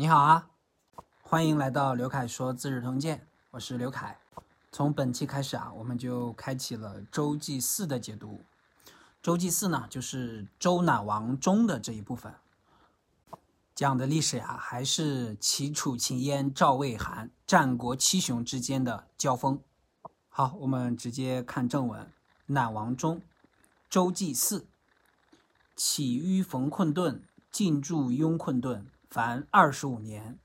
你好啊，欢迎来到刘凯说《资治通鉴》，我是刘凯。从本期开始啊，我们就开启了周祭祀的解读。周祭祀呢，就是周赧王中的这一部分，讲的历史呀，还是齐楚秦燕赵魏韩战国七雄之间的交锋。好，我们直接看正文：赧王中，周祭祀，起于冯困顿，进驻雍困顿。凡二十五年，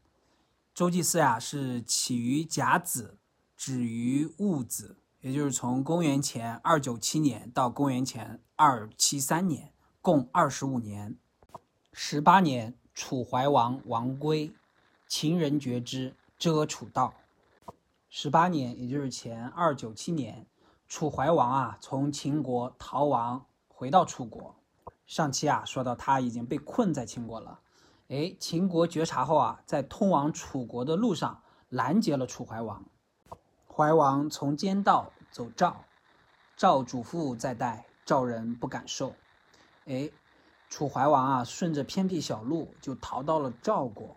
周祭祀呀是起于甲子，止于戊子，也就是从公元前二九七年到公元前二七三年，共二十五年。十八年，楚怀王王归，秦人觉之，遮楚道。十八年，也就是前二九七年，楚怀王啊从秦国逃亡回到楚国。上期啊说到他已经被困在秦国了。哎，秦国觉察后啊，在通往楚国的路上拦截了楚怀王。怀王从间道走赵，赵主父在带，赵人不敢受。哎，楚怀王啊，顺着偏僻小路就逃到了赵国。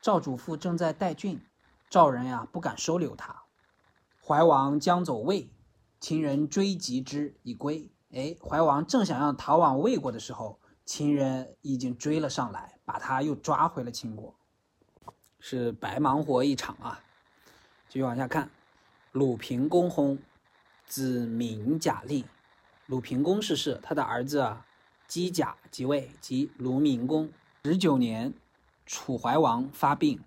赵主父正在带郡，赵人呀不敢收留他。怀王将走魏，秦人追及之以归。哎，怀王正想要逃往魏国的时候，秦人已经追了上来。把他又抓回了秦国，是白忙活一场啊！继续往下看，鲁平公薨，子名贾立。鲁平公逝世，他的儿子啊姬贾即位，即鲁闵公。十九年，楚怀王发病，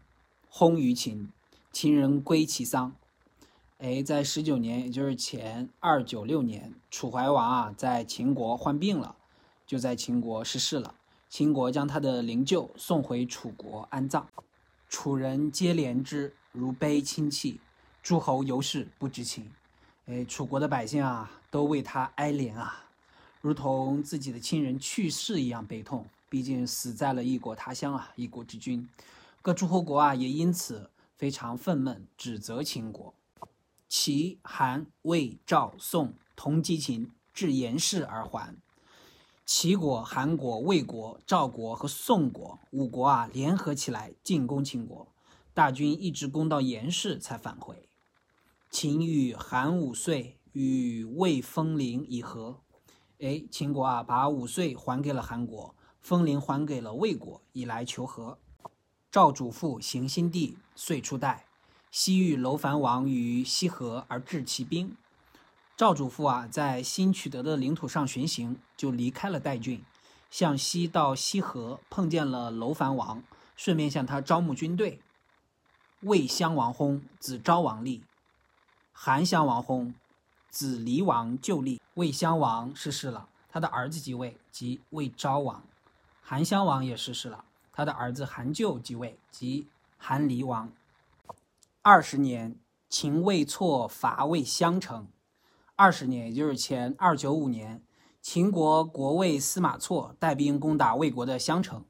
薨于秦，秦人归其丧。哎，在十九年，也就是前二九六年，楚怀王啊在秦国患病了，就在秦国逝世了。秦国将他的灵柩送回楚国安葬，楚人皆怜之如悲亲戚，诸侯尤是不知情。哎，楚国的百姓啊，都为他哀怜啊，如同自己的亲人去世一样悲痛。毕竟死在了异国他乡啊，一国之君。各诸侯国啊，也因此非常愤懑，指责秦国。齐、韩、魏、赵、宋同击秦，至严氏而还。齐国、韩国、魏国、赵国和宋国五国啊，联合起来进攻秦国，大军一直攻到严氏才返回。秦与韩五岁与魏封陵以和。哎，秦国啊，把五岁还给了韩国，封陵还给了魏国，以来求和。赵主父行新地，遂出代，西域楼烦王于西河而治其兵。赵主父啊，在新取得的领土上巡行，就离开了代郡，向西到西河，碰见了楼烦王，顺便向他招募军队。魏襄王薨，子昭王立；韩襄王薨，子离王就立。魏襄王逝世了，他的儿子即位，即魏昭王；韩襄王也逝世了，他的儿子韩咎即位，即韩离王。二十年，秦魏错伐魏襄城。二十年，也就是前二九五年，秦国国尉司马错带兵攻打魏国的襄城，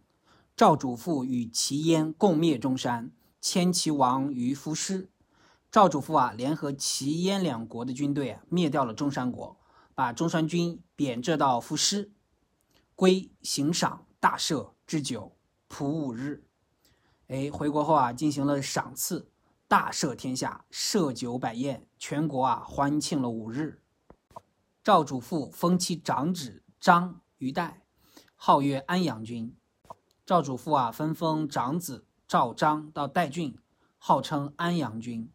赵主父与齐燕共灭中山，迁齐王于夫师。赵主父啊，联合齐燕两国的军队啊，灭掉了中山国，把中山军贬谪到夫师，归行赏大赦，置酒，普五日。哎，回国后啊，进行了赏赐，大赦天下，设酒百宴，全国啊欢庆了五日。赵主父封其长子张于代，号曰安阳君。赵主父啊，分封长子赵章到代郡，号称安阳君。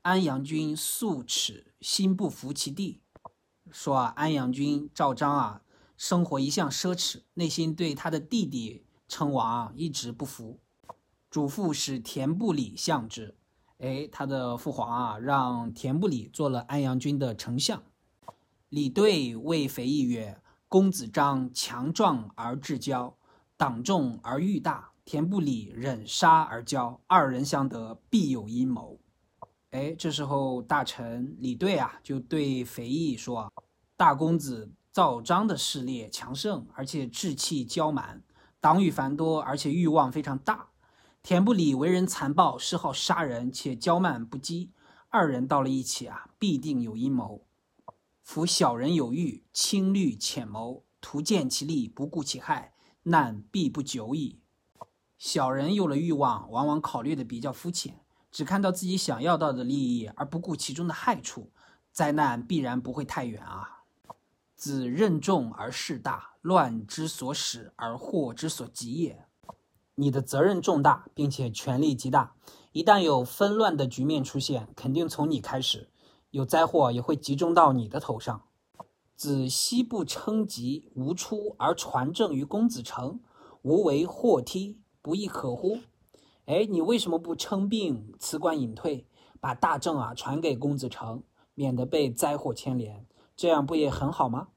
安阳君素耻，心不服其地。说啊，安阳君赵章啊，生活一向奢侈，内心对他的弟弟称王啊一直不服。主父使田不礼相之，哎，他的父皇啊，让田不礼做了安阳君的丞相。李对谓肥义曰：“公子章强壮而志骄，党众而欲大。田不礼忍杀而骄，二人相得，必有阴谋。”哎，这时候大臣李对啊，就对肥义说：“大公子赵章的势力强盛，而且志气骄蛮，党羽繁多，而且欲望非常大。田不礼为人残暴，嗜好杀人，且骄慢不羁，二人到了一起啊，必定有阴谋。”夫小人有欲，轻虑浅谋，图见其利，不顾其害，难必不久矣。小人有了欲望，往往考虑的比较肤浅，只看到自己想要到的利益，而不顾其中的害处，灾难必然不会太远啊。子任重而事大，乱之所始而祸之所及也。你的责任重大，并且权力极大，一旦有纷乱的局面出现，肯定从你开始，有灾祸也会集中到你的头上。子西不称疾，无出而传政于公子成，无为祸梯。不亦可乎？哎，你为什么不称病辞官隐退，把大政啊传给公子成，免得被灾祸牵连？这样不也很好吗？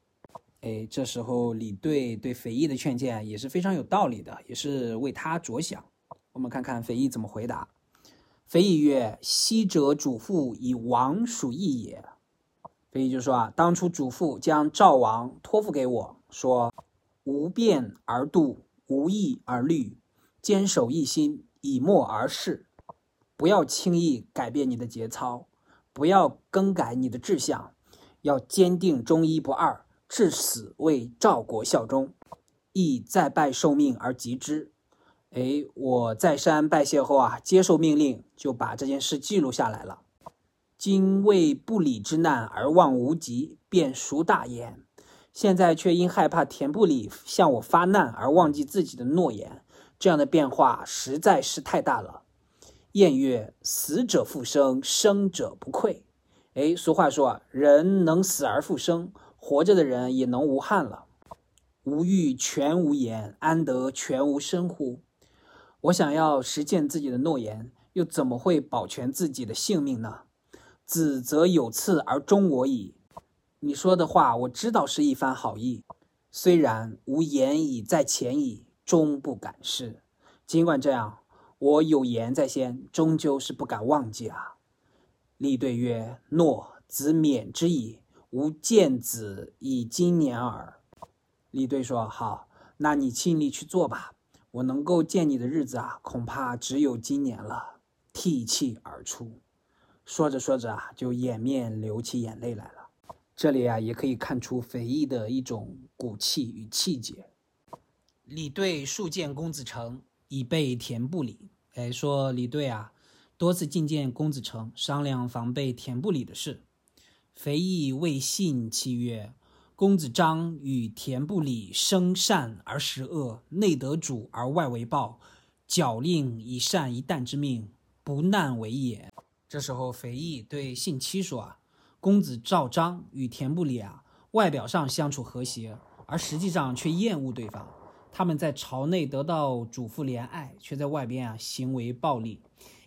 哎，这时候李队对肥义的劝谏也是非常有道理的，也是为他着想。我们看看肥义怎么回答。肥义曰：“昔者主父以王属义也。”肥义就说啊，当初主父将赵王托付给我，说：“无变而度，无义而虑。”坚守一心，以默而事，不要轻易改变你的节操，不要更改你的志向，要坚定忠一不二，至死为赵国效忠。亦再拜受命而及之。哎，我再山拜谢后啊，接受命令，就把这件事记录下来了。今为不礼之难而忘无极，便孰大焉？现在却因害怕田不礼向我发难而忘记自己的诺言。这样的变化实在是太大了。谚曰：“死者复生，生者不愧。”哎，俗话说啊，人能死而复生，活着的人也能无憾了。无欲全无言，安得全无声乎？我想要实践自己的诺言，又怎么会保全自己的性命呢？子则有次而忠我矣。你说的话，我知道是一番好意，虽然无言已在前矣。终不敢失。尽管这样，我有言在先，终究是不敢忘记啊。立对曰：“诺，子免之矣。吾见子以今年耳。”立对说：“好，那你尽力去做吧。我能够见你的日子啊，恐怕只有今年了。”涕泣而出。说着说着啊，就掩面流起眼泪来了。这里啊，也可以看出肥义的一种骨气与气节。李队数见公子成，以备田不礼。哎，说李队啊，多次觐见公子成，商量防备田不礼的事。肥义未信，其曰：“公子章与田不礼生善而食恶，内得主而外为暴，矫令以善一旦之命，不难为也。”这时候，肥义对信七说：“啊，公子赵章与田不礼啊，外表上相处和谐，而实际上却厌恶对方。”他们在朝内得到主父怜爱，却在外边啊行为暴力。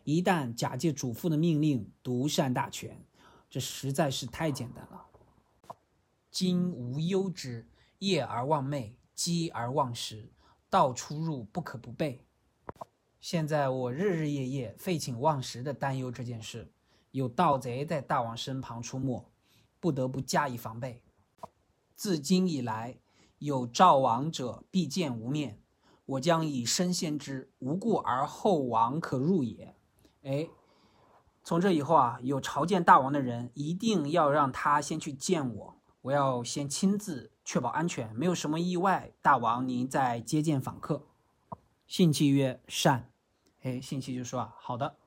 一旦假借主父的命令独善大权，这实在是太简单了。今无忧之，夜而忘寐，饥而忘食，道出入不可不备。现在我日日夜夜废寝忘食的担忧这件事，有盗贼在大王身旁出没，不得不加以防备。自今以来。有赵王者，必见无面。我将以身先之，无故而后王可入也。哎，从这以后啊，有朝见大王的人，一定要让他先去见我。我要先亲自确保安全，没有什么意外，大王您再接见访客。信契曰：“善。”哎，信契就说啊：“好的。”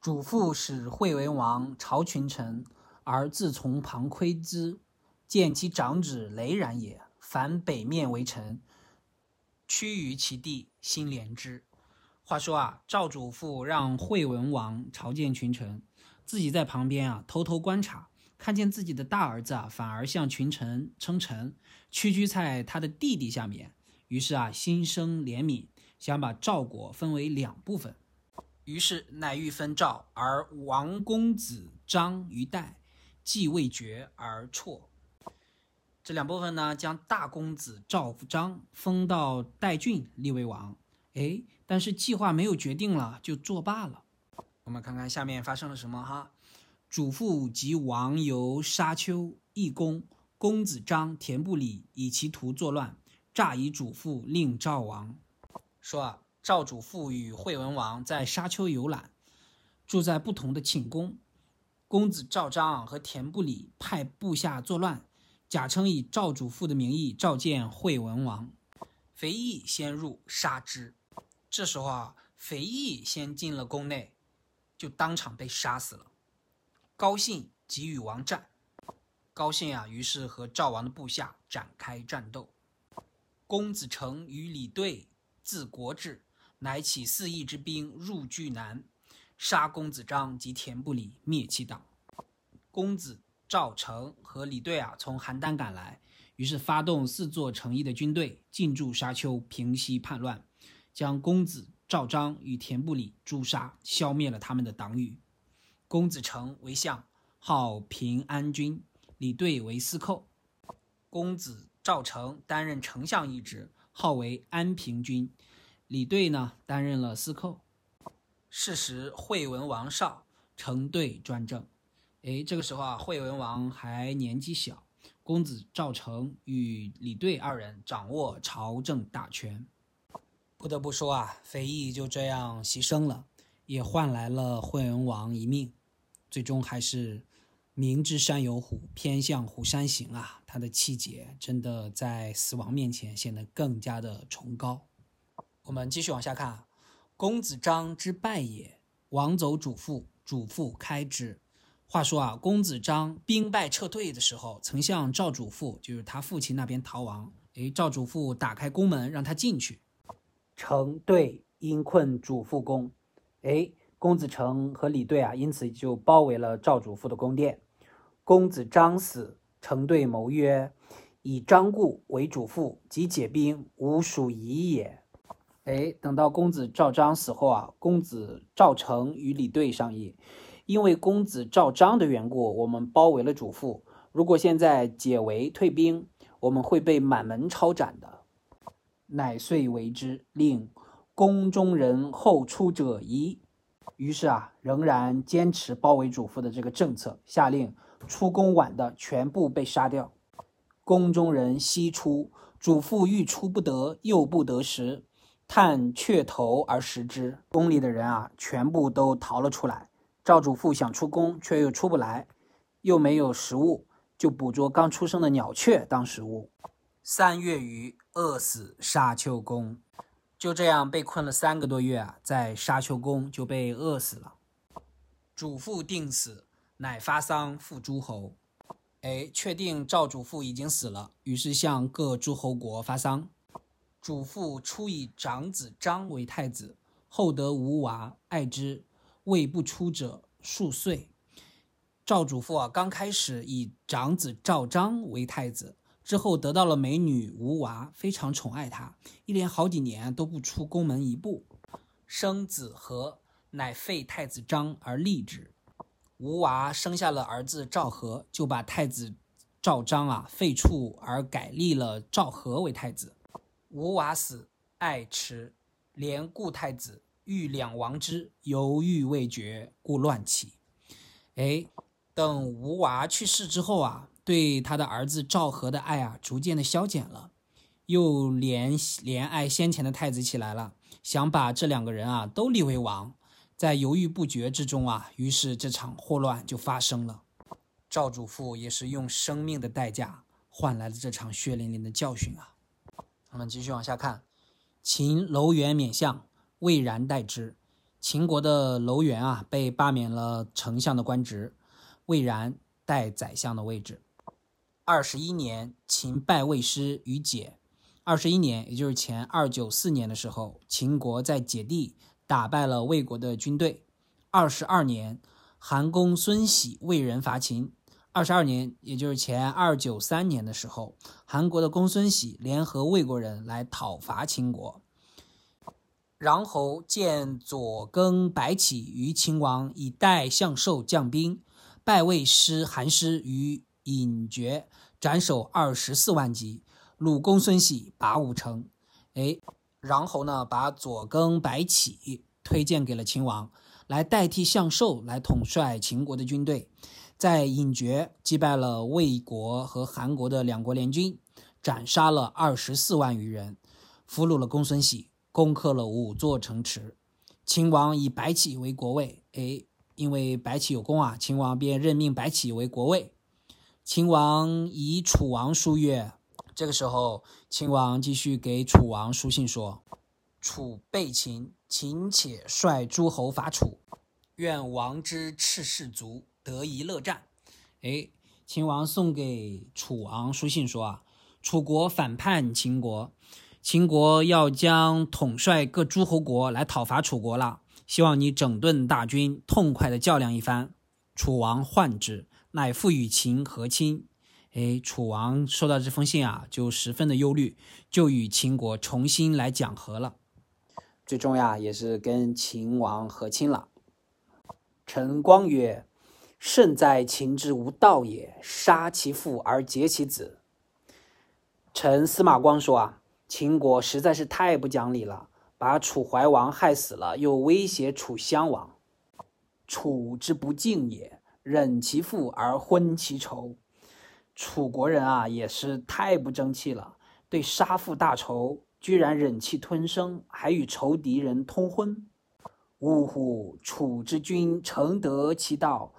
主父使惠文王朝群臣，而自从旁窥之，见其长子雷然也。凡北面为臣，屈于其地，心怜之。话说啊，赵主父让惠文王朝见群臣，自己在旁边啊偷偷观察，看见自己的大儿子啊反而向群臣称臣，屈居在他的弟弟下面，于是啊心生怜悯，想把赵国分为两部分，于是乃欲分赵，而王公子张于代，既未决而辍。这两部分呢，将大公子赵章封到代郡，立为王。哎，但是计划没有决定了，就作罢了。我们看看下面发生了什么哈。主父及王游沙丘，义公公子章田不礼以其徒作乱，诈以主父令赵王。说啊，赵主父与惠文王在沙丘游览，住在不同的寝宫。公子赵章和田不礼派部下作乱。假称以赵主父的名义召见惠文王，肥义先入杀之。这时候啊，肥义先进了宫内，就当场被杀死了。高兴即与王战，高兴啊，于是和赵王的部下展开战斗。公子成与李队，字国志，乃起四邑之兵入巨南，杀公子章及田不礼，灭其党。公子赵成和李队啊，从邯郸赶来，于是发动四座城邑的军队进驻沙丘，平息叛乱。将公子赵章与田不礼诛杀，消灭了他们的党羽。公子成为相，号平安君；李兑为司寇。公子赵成担任丞相一职，号为安平君；李兑呢，担任了司寇。是时，惠文王少，成队专政。哎，这个时候啊，惠文王还年纪小，公子赵成与李兑二人掌握朝政大权。不得不说啊，肥义就这样牺牲了，也换来了惠文王一命。最终还是明知山有虎，偏向虎山行啊！他的气节真的在死亡面前显得更加的崇高。我们继续往下看，公子章之败也，王走主父，主父开之。话说啊，公子章兵败撤退的时候，曾向赵主父，就是他父亲那边逃亡。诶，赵主父打开宫门让他进去。成对因困主父宫，哎，公子成和李队啊，因此就包围了赵主父的宫殿。公子张死，成对谋曰：“以张固为主父，即解兵，吾属夷也。”哎，等到公子赵章死后啊，公子赵成与李队商议，因为公子赵章的缘故，我们包围了主父。如果现在解围退兵，我们会被满门抄斩的。乃遂为之，令宫中人后出者疑。于是啊，仍然坚持包围主父的这个政策，下令出宫晚的全部被杀掉。宫中人悉出，主父欲出不得，又不得食，探雀头而食之。宫里的人啊，全部都逃了出来。赵主父想出宫，却又出不来，又没有食物，就捕捉刚出生的鸟雀当食物。三月余，饿死沙丘宫，就这样被困了三个多月啊，在沙丘宫就被饿死了。主父定死，乃发丧赴诸侯。哎，确定赵主父已经死了，于是向各诸侯国发丧。主父初以长子张为太子，后得无娃，爱之，未不出者数岁。赵主父啊，刚开始以长子赵章为太子。之后得到了美女吴娃，非常宠爱她，一连好几年都不出宫门一步。生子和，乃废太子章而立之。吴娃生下了儿子赵和，就把太子赵章啊废黜，而改立了赵和为太子。吴娃死，爱迟，连故太子，欲两王之，犹豫未决，故乱起。哎，等吴娃去世之后啊。对他的儿子赵和的爱啊，逐渐的消减了，又怜怜爱先前的太子起来了，想把这两个人啊都立为王，在犹豫不决之中啊，于是这场祸乱就发生了。赵主父也是用生命的代价换来了这场血淋淋的教训啊。我们继续往下看，秦楼元免相，魏然代之。秦国的楼元啊，被罢免了丞相的官职，魏然代宰相的位置。二十一年，秦败魏师于解。二十一年，也就是前二九四年的时候，秦国在解地打败了魏国的军队。二十二年，韩公孙喜魏人伐秦。二十二年，也就是前二九三年的时候，韩国的公孙喜联合魏国人来讨伐秦国。穰侯见左更白起于秦王，以代相授将兵，败魏师韩师于。隐绝斩首二十四万级，鲁公孙喜拔五城。哎，穰侯呢，把左更白起推荐给了秦王，来代替向寿来统帅秦国的军队，在隐绝击败了魏国和韩国的两国联军，斩杀了二十四万余人，俘虏了公孙喜，攻克了五座城池。秦王以白起为国尉。哎，因为白起有功啊，秦王便任命白起为国尉。秦王以楚王书曰：“这个时候，秦王继续给楚王书信说：‘楚备秦，秦且率诸侯伐楚，愿王之赤士卒，得一乐战。哎，秦王送给楚王书信说啊，楚国反叛秦国，秦国要将统帅各诸侯国来讨伐楚国了，希望你整顿大军，痛快的较量一番。楚王患之，乃复与秦和亲。哎，楚王收到这封信啊，就十分的忧虑，就与秦国重新来讲和了。最终呀，也是跟秦王和亲了。陈光曰：“胜在秦之无道也，杀其父而结其子。”陈司马光说啊，秦国实在是太不讲理了，把楚怀王害死了，又威胁楚襄王。楚之不敬也，忍其父而昏其仇。楚国人啊，也是太不争气了，对杀父大仇，居然忍气吞声，还与仇敌人通婚。呜呼！楚之君诚得其道，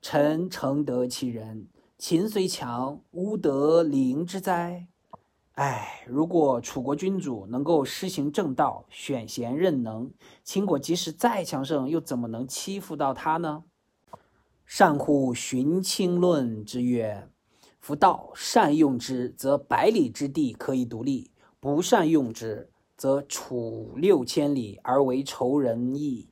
臣诚得其人。秦虽强，吾得邻之哉？哎，如果楚国君主能够施行正道，选贤任能，秦国即使再强盛，又怎么能欺负到他呢？善乎荀卿论之曰。夫道善用之，则百里之地可以独立；不善用之，则处六千里而为仇人矣。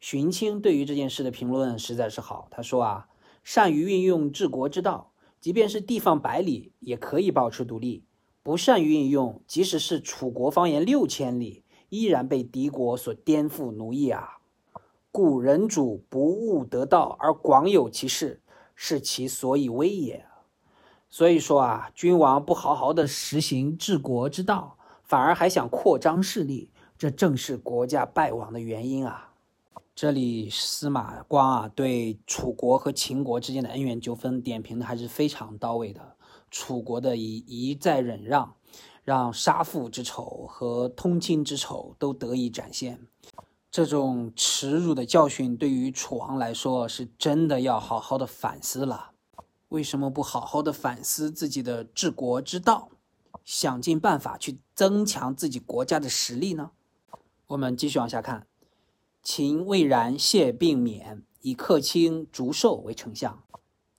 荀卿对于这件事的评论实在是好。他说啊，善于运用治国之道，即便是地方百里，也可以保持独立；不善于运用，即使是楚国方圆六千里，依然被敌国所颠覆奴役啊。故人主不务得道而广有其事，是其所以威也。所以说啊，君王不好好的实行治国之道，反而还想扩张势力，这正是国家败亡的原因啊。这里司马光啊，对楚国和秦国之间的恩怨纠纷点评的还是非常到位的。楚国的一一再忍让，让杀父之仇和通亲之仇都得以展现。这种耻辱的教训，对于楚王来说，是真的要好好的反思了。为什么不好好的反思自己的治国之道，想尽办法去增强自己国家的实力呢？我们继续往下看，秦魏然谢病免，以客卿竹寿为丞相。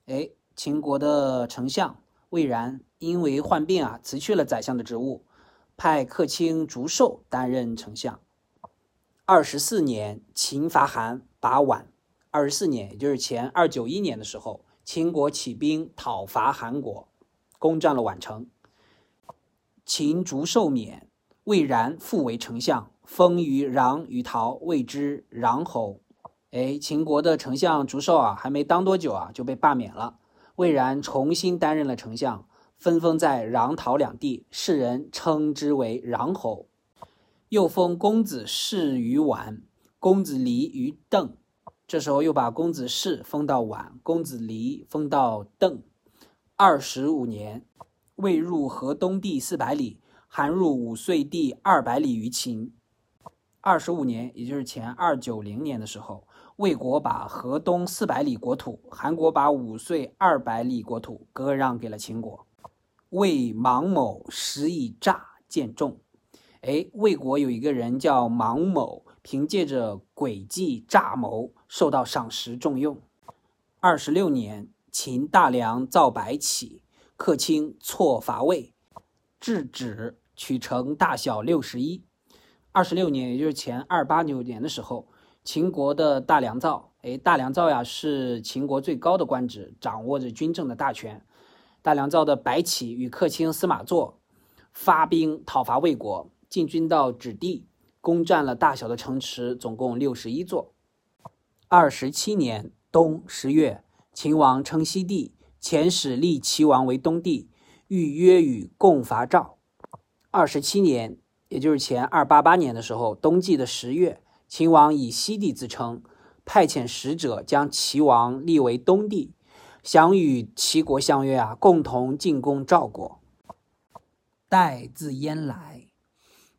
哎，秦国的丞相魏然因为患病啊，辞去了宰相的职务，派客卿竹寿担任丞相。二十四年，秦伐韩，拔宛。二十四年，也就是前二九一年的时候。秦国起兵讨伐韩国，攻占了宛城。秦逐寿免，魏然复为丞相，封于穰于陶，谓之穰侯。哎，秦国的丞相逐寿啊，还没当多久啊，就被罢免了。魏然重新担任了丞相，分封在穰陶两地，世人称之为穰侯。又封公子氏于宛，公子离于邓。这时候又把公子氏封到宛，公子离封到邓。二十五年，魏入河东地四百里，韩入五岁地二百里于秦。二十五年，也就是前二九零年的时候，魏国把河东四百里国土，韩国把五岁二百里国土割让给了秦国。魏芒某时以诈见重。哎，魏国有一个人叫芒某。凭借着诡计诈谋，受到赏识重用。二十六年，秦大梁造白起，客卿错伐魏，制止取城大小六十一。二十六年，也就是前二八九年的时候，秦国的大梁造，哎，大梁造呀是秦国最高的官职，掌握着军政的大权。大梁造的白起与客卿司马祚发兵讨伐魏国，进军到止地。攻占了大小的城池，总共六十一座。二十七年冬十月，秦王称西帝，遣使立齐王为东帝，欲约与共伐赵。二十七年，也就是前二八八年的时候，冬季的十月，秦王以西帝自称，派遣使者将齐王立为东帝，想与齐国相约啊，共同进攻赵国。代自燕来，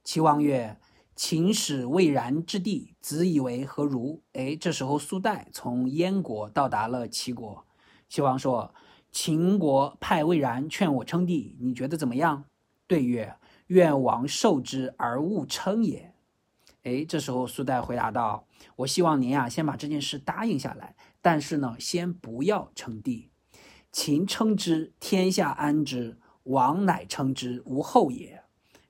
齐王曰。秦使魏然之地，子以为何如？哎，这时候苏代从燕国到达了齐国。齐王说：“秦国派魏然劝我称帝，你觉得怎么样？”对曰：“愿王受之而勿称也。”哎，这时候苏代回答道：“我希望您呀，先把这件事答应下来，但是呢，先不要称帝。秦称之，天下安之；王乃称之，无后也。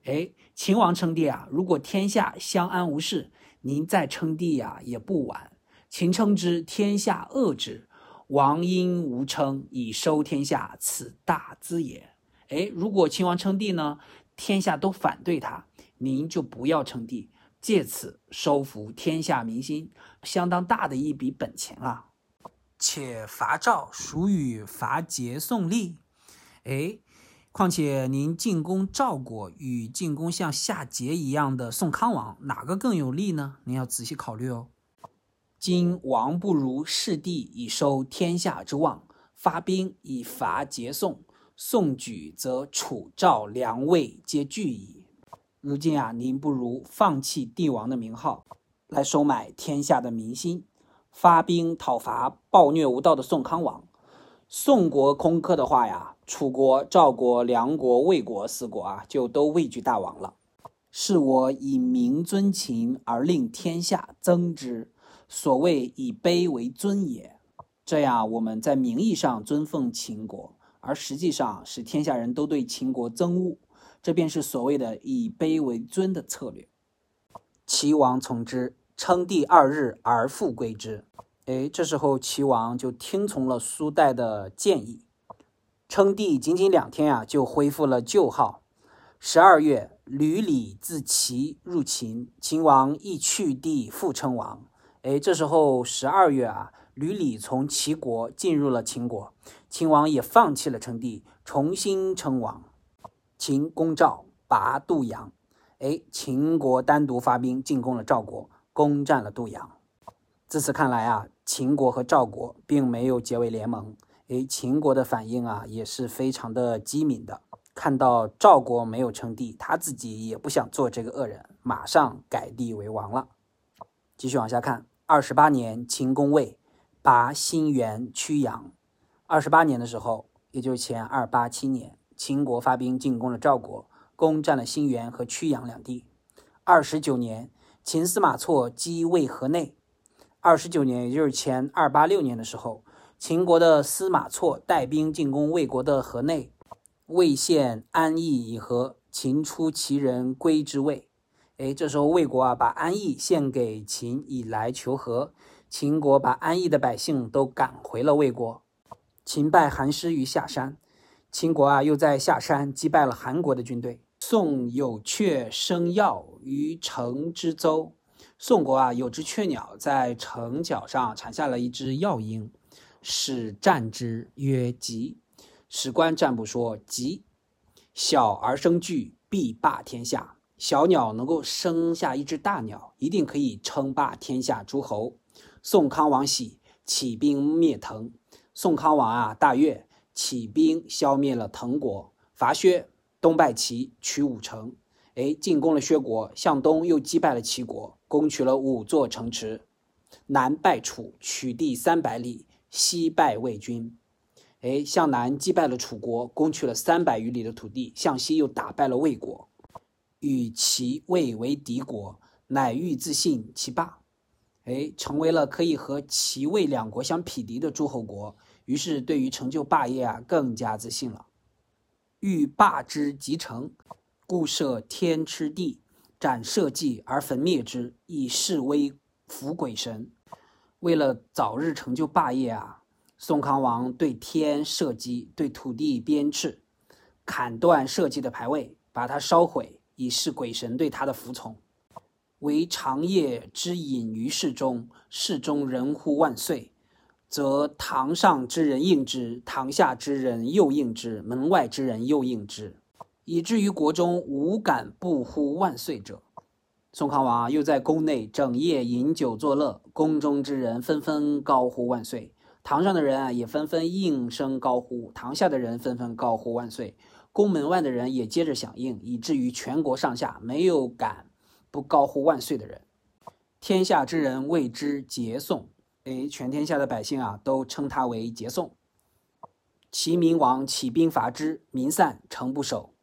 哎，秦王称帝啊，如果天下相安无事，您再称帝呀，也不晚。秦称之，天下恶之；王因无称，以收天下，此大资也。哎，如果秦王称帝呢，天下都反对他，您就不要称帝。”借此收服天下民心，相当大的一笔本钱啊！且伐赵属与伐桀宋立，哎，况且您进攻赵国与进攻像夏桀一样的宋康王，哪个更有利呢？您要仔细考虑哦。今王不如弑帝以收天下之望，发兵以伐桀宋，宋举则楚赵梁魏皆惧矣。如今啊，您不如放弃帝王的名号，来收买天下的民心，发兵讨伐暴虐无道的宋康王。宋国空客的话呀，楚国、赵国、梁国、魏国四国啊，就都畏惧大王了。是我以名尊秦，而令天下憎之，所谓以卑为尊也。这样，我们在名义上尊奉秦国，而实际上使天下人都对秦国憎恶。这便是所谓的以卑为尊的策略。齐王从之，称帝二日而复归之。哎，这时候齐王就听从了苏代的建议，称帝仅仅两天啊，就恢复了旧号。十二月，吕礼自齐入秦，秦王亦去帝复称王。哎，这时候十二月啊，吕礼从齐国进入了秦国，秦王也放弃了称帝，重新称王。秦攻赵，拔杜阳。哎，秦国单独发兵进攻了赵国，攻占了杜阳。自此看来啊，秦国和赵国并没有结为联盟。哎，秦国的反应啊也是非常的机敏的。看到赵国没有称帝，他自己也不想做这个恶人，马上改帝为王了。继续往下看，二十八年，秦攻魏，拔新原、曲阳。二十八年的时候，也就是前二八七年。秦国发兵进攻了赵国，攻占了新原和曲阳两地。二十九年，秦司马错击魏河内。二十九年，也就是前二八六年的时候，秦国的司马错带兵进攻魏国的河内，魏献安邑以和，秦出其人归之魏。哎，这时候魏国啊，把安邑献给秦以来求和。秦国把安邑的百姓都赶回了魏国。秦败韩师于下山。秦国啊，又在下山击败了韩国的军队。宋有雀生药于城之周。宋国啊，有只雀鸟在城角上产下了一只药鹰，使战之曰吉。史官占卜说吉，小而生巨，必霸天下。小鸟能够生下一只大鸟，一定可以称霸天下诸侯。宋康王喜，起兵灭滕。宋康王啊，大悦。起兵消灭了滕国，伐薛，东败齐，取五城。哎，进攻了薛国，向东又击败了齐国，攻取了五座城池。南败楚，取地三百里；西败魏军。哎，向南击败了楚国，攻取了三百余里的土地；向西又打败了魏国，与齐魏为敌国，乃欲自信其霸。哎，成为了可以和齐魏两国相匹敌的诸侯国。于是，对于成就霸业啊，更加自信了。欲霸之即成，故设天吃地，斩社稷而焚灭之，以示威服鬼神。为了早日成就霸业啊，宋康王对天射击，对土地鞭笞，砍断社稷的牌位，把它烧毁，以示鬼神对他的服从。为长夜之隐于世中，世中人呼万岁。则堂上之人应之，堂下之人又应之，门外之人又应之，以至于国中无敢不呼万岁者。宋康王又在宫内整夜饮酒作乐，宫中之人纷纷高呼万岁，堂上的人啊也纷纷应声高呼，堂下的人纷纷高呼万岁，宫门外的人也接着响应，以至于全国上下没有敢不高呼万岁的人。天下之人谓之节宋。哎，全天下的百姓啊，都称他为节宋。齐明王起兵伐之，民散，城不守。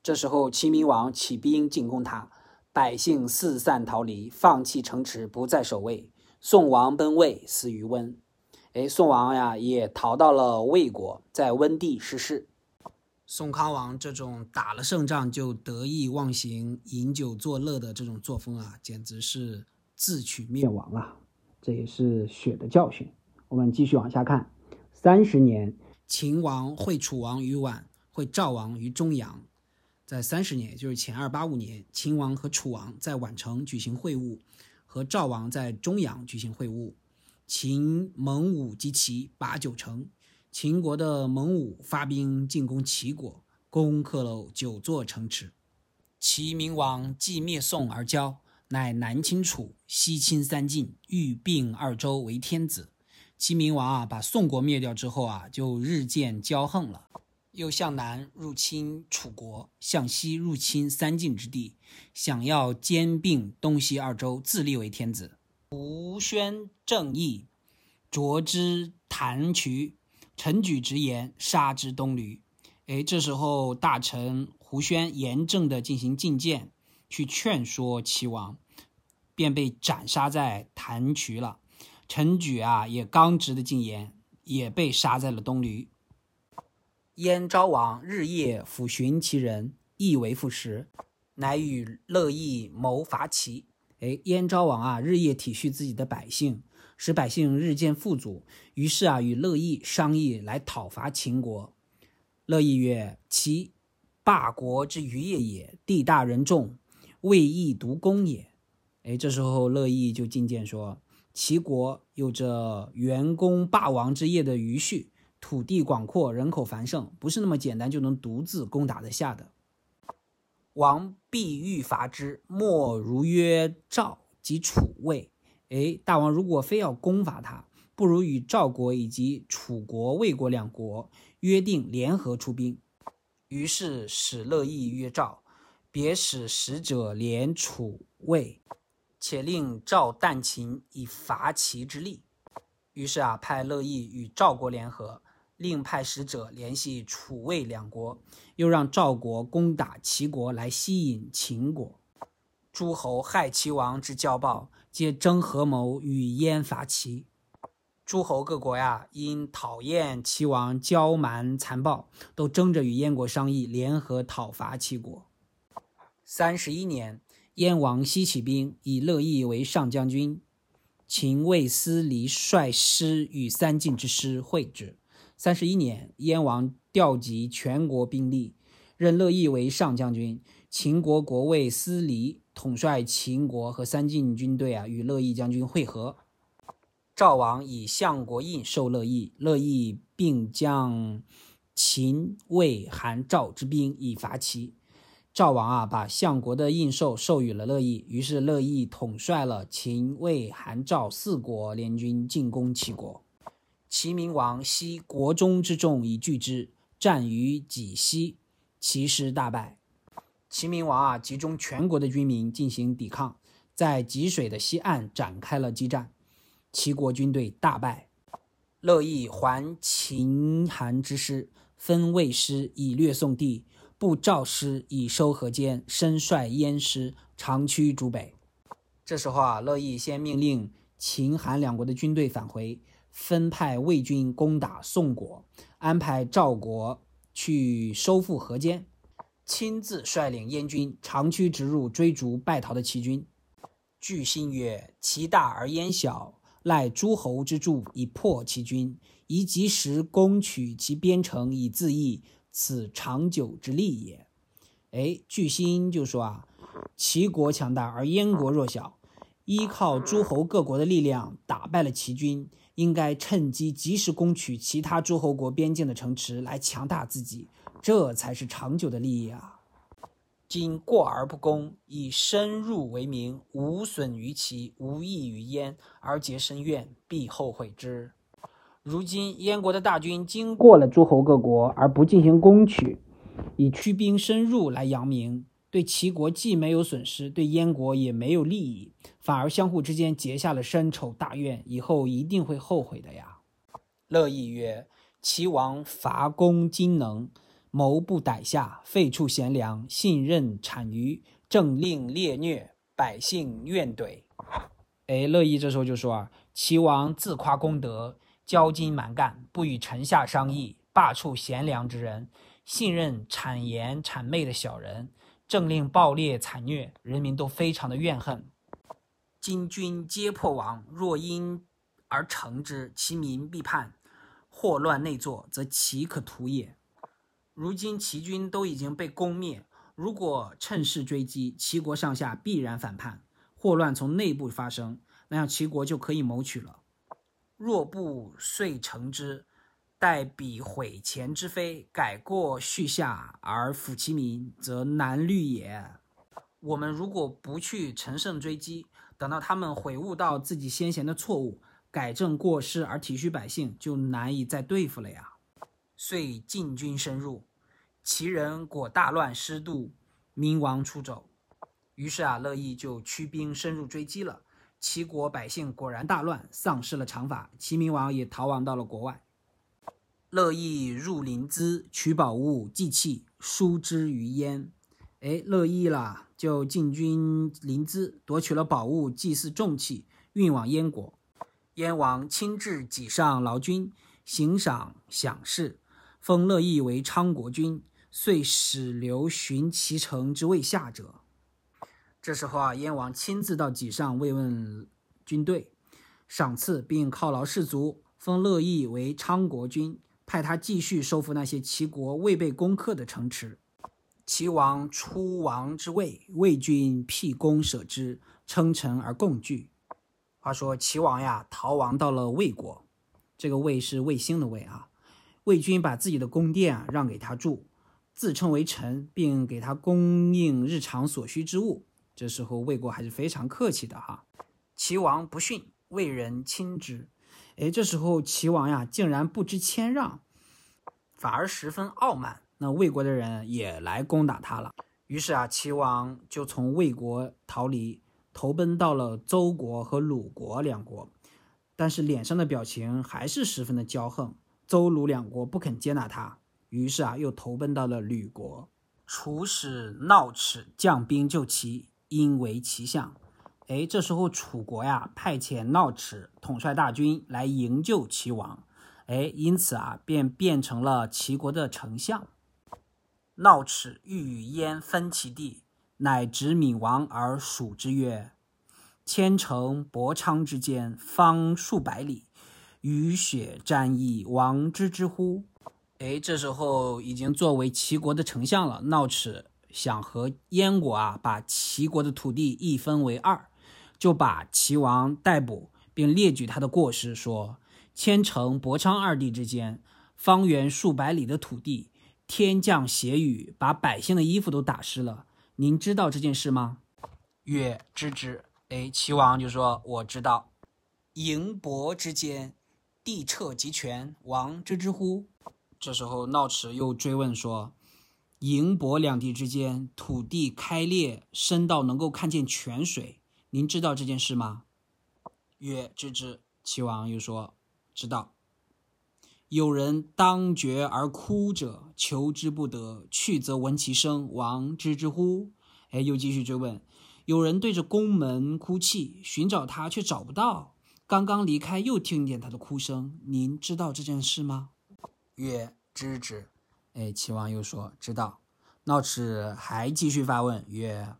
这时候，齐明王起兵进攻他，百姓四散逃离，放弃城池，不再守卫。宋王奔魏，死于温。哎，宋王呀，也逃到了魏国，在温地逝世。宋康王这种打了胜仗就得意忘形、饮酒作乐的这种作风啊，简直是自取灭亡啊！这也是血的教训。我们继续往下看。三十年，秦王会楚王于宛，会赵王于中阳。在三十年，也就是前二八五年，秦王和楚王在宛城举行会晤，和赵王在中阳举行会晤。秦蒙武及齐把九城。秦国的蒙武发兵进攻齐国，攻克了九座城池。齐明王既灭宋而骄，乃南侵楚，西侵三晋，欲并二州为天子。齐明王啊，把宋国灭掉之后啊，就日渐骄横了，又向南入侵楚国，向西入侵三晋之地，想要兼并东西二州，自立为天子。胡宣正义，卓之谭渠。陈举直言，杀之东驴。哎，这时候大臣胡宣严正的进行进谏，去劝说齐王，便被斩杀在谭渠了。陈举啊，也刚直的进言，也被杀在了东驴。燕昭王日夜抚寻其人，亦为复食，乃与乐毅谋伐齐。哎，燕昭王啊，日夜体恤自己的百姓。使百姓日渐富足，于是啊，与乐毅商议来讨伐秦国。乐毅曰：“其霸国之余业也，地大人众，未易独攻也。”哎，这时候乐毅就进谏说：“齐国有着元攻霸王之业的余绪，土地广阔，人口繁盛，不是那么简单就能独自攻打得下的。王必欲伐之，莫如约赵及楚魏。”哎，大王如果非要攻伐他，不如与赵国以及楚国、魏国两国约定联合出兵。于是使乐毅约赵，别使使者连楚魏，且令赵旦秦以伐齐之力。于是啊，派乐毅与赵国联合，另派使者联系楚魏两国，又让赵国攻打齐国，来吸引秦国。诸侯害齐王之骄暴。皆争合谋与燕伐齐，诸侯各国呀，因讨厌齐王骄蛮残暴，都争着与燕国商议，联合讨伐齐国。三十一年，燕王西起兵，以乐毅为上将军。秦魏司离率师与三晋之师会之。三十一年，燕王调集全国兵力，任乐毅为上将军。秦国国尉司离。统帅秦国和三晋军队啊，与乐毅将军会合。赵王以相国印授乐毅，乐毅并将秦、魏、韩、赵之兵以伐齐。赵王啊，把相国的印绶授予了乐毅，于是乐毅统帅了秦、魏、韩、赵四国联军进攻齐国。齐明王悉国中之众以拒之，战于济西，齐师大败。齐明王啊，集中全国的军民进行抵抗，在济水的西岸展开了激战，齐国军队大败。乐毅还秦韩之师，分魏师以略宋地，布赵师以收河间，身率燕师长驱逐北。这时候啊，乐毅先命令秦韩两国的军队返回，分派魏军攻打宋国，安排赵国去收复河间。亲自率领燕军长驱直入，追逐败逃的齐军。据信曰：“齐大而燕小，赖诸侯之助以破齐军，宜及时攻取其边城以自义，此长久之利也。”哎，据心就说啊，齐国强大而燕国弱小，依靠诸侯各国的力量打败了齐军，应该趁机及时攻取其他诸侯国边境的城池，来强大自己。这才是长久的利益啊！今过而不攻，以深入为名，无损于齐，无益于燕，而结深怨，必后悔之。如今燕国的大军经过了诸侯各国，而不进行攻取，以驱兵深入来扬名，对齐国既没有损失，对燕国也没有利益，反而相互之间结下了深仇大怨，以后一定会后悔的呀！乐毅曰：“齐王伐攻今能。”谋不逮下，废黜贤良，信任谄谀，政令烈虐，百姓怨怼。哎，乐毅这时候就说啊，齐王自夸功德，骄矜蛮干，不与臣下商议，罢黜贤良之人，信任谄言谄媚的小人，政令暴烈惨虐，人民都非常的怨恨。今君皆破亡，若因而成之，其民必叛，祸乱内作，则其可图也。如今齐军都已经被攻灭，如果趁势追击，齐国上下必然反叛。祸乱从内部发生，那样齐国就可以谋取了。若不遂成之，待彼毁前之非，改过续下而抚其民，则难虑也。我们如果不去乘胜追击，等到他们悔悟到自己先前的错误，改正过失而体恤百姓，就难以再对付了呀。遂进军深入，齐人果大乱失度，民亡出走。于是啊，乐毅就驱兵深入追击了。齐国百姓果然大乱，丧失了常法。齐明王也逃亡到了国外。乐毅入临淄，取宝物、祭器，输之于燕。哎，乐毅啦，就进军临淄，夺取了宝物、祭祀重器，运往燕国。燕王亲至己上劳军，行赏享事，封乐毅为昌国君，遂使留巡齐城之未下者。这时候啊，燕王亲自到己上慰问军队，赏赐并犒劳士卒，封乐毅为昌国君，派他继续收复那些齐国未被攻克的城池。齐王出王之位，魏军辟攻舍之，称臣而共聚。话说齐王呀，逃亡到了魏国，这个魏是卫星的魏啊。魏军把自己的宫殿啊让给他住，自称为臣，并给他供应日常所需之物。这时候魏国还是非常客气的哈，齐王不逊，魏人亲之。哎，这时候齐王呀竟然不知谦让，反而十分傲慢。那魏国的人也来攻打他了。于是啊，齐王就从魏国逃离，投奔到了邹国和鲁国两国，但是脸上的表情还是十分的骄横。邹鲁两国不肯接纳他，于是啊，又投奔到了吕国。楚使闹齿将兵救齐。因为齐相，哎，这时候楚国呀派遣闹齿统帅大军来营救齐王，哎，因此啊便变成了齐国的丞相。闹齿欲与燕分其地，乃执闵王而属之曰：“千城博昌之间，方数百里，雨雪沾衣，王知之乎？”哎，这时候已经作为齐国的丞相了，闹齿。想和燕国啊把齐国的土地一分为二，就把齐王逮捕，并列举他的过失，说：千城、博昌二地之间，方圆数百里的土地，天降血雨，把百姓的衣服都打湿了。您知道这件事吗？曰：知之。哎，齐王就说：我知道。营博之间，地彻极全，王知之乎？这时候闹齿又追问说。营博两地之间，土地开裂，深到能够看见泉水。您知道这件事吗？曰：知之。齐王又说：知道。有人当绝而哭者，求之不得，去则闻其声，王知之乎？哎，又继续追问：有人对着宫门哭泣，寻找他却找不到，刚刚离开又听见他的哭声，您知道这件事吗？曰：知之。哎，齐王又说：“知道。”闹齿还继续发问曰：“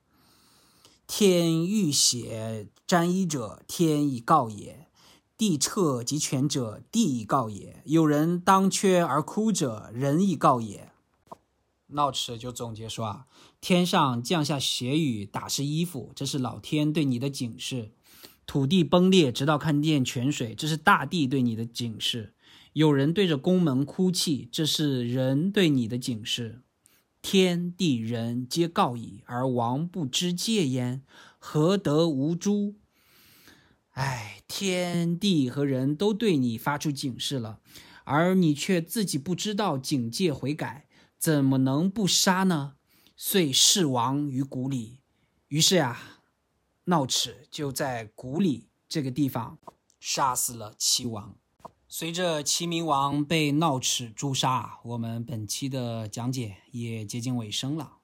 天欲血沾衣者，天以告也；地彻及全者，地以告也。有人当缺而哭者，人以告也。”闹齿就总结说：“啊，天上降下血雨，打湿衣服，这是老天对你的警示；土地崩裂，直到看见泉水，这是大地对你的警示。”有人对着宫门哭泣，这是人对你的警示。天地人皆告矣，而王不知戒焉，何得无诛？哎，天地和人都对你发出警示了，而你却自己不知道警戒悔改，怎么能不杀呢？遂弑王于谷里。于是呀，闹齿就在谷里这个地方杀死了齐王。随着齐明王被闹齿诛杀，我们本期的讲解也接近尾声了。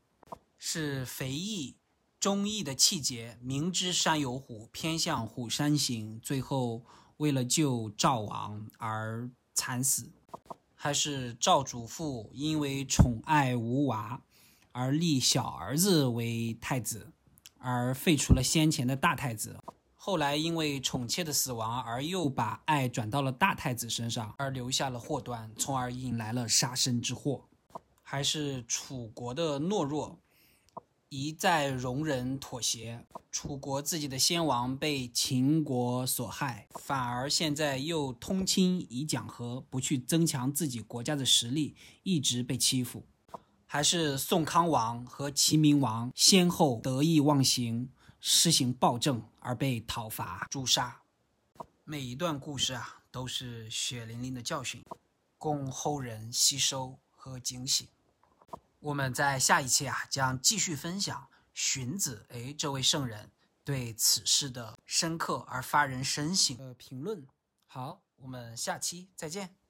是肥义忠义的气节，明知山有虎，偏向虎山行，最后为了救赵王而惨死。还是赵主父因为宠爱无娃，而立小儿子为太子，而废除了先前的大太子。后来因为宠妾的死亡，而又把爱转到了大太子身上，而留下了祸端，从而引来了杀身之祸。还是楚国的懦弱，一再容忍妥协。楚国自己的先王被秦国所害，反而现在又通亲以讲和，不去增强自己国家的实力，一直被欺负。还是宋康王和齐明王先后得意忘形。施行暴政而被讨伐诛杀，每一段故事啊都是血淋淋的教训，供后人吸收和警醒。我们在下一期啊将继续分享荀子，哎，这位圣人对此事的深刻而发人深省的评论。好，我们下期再见。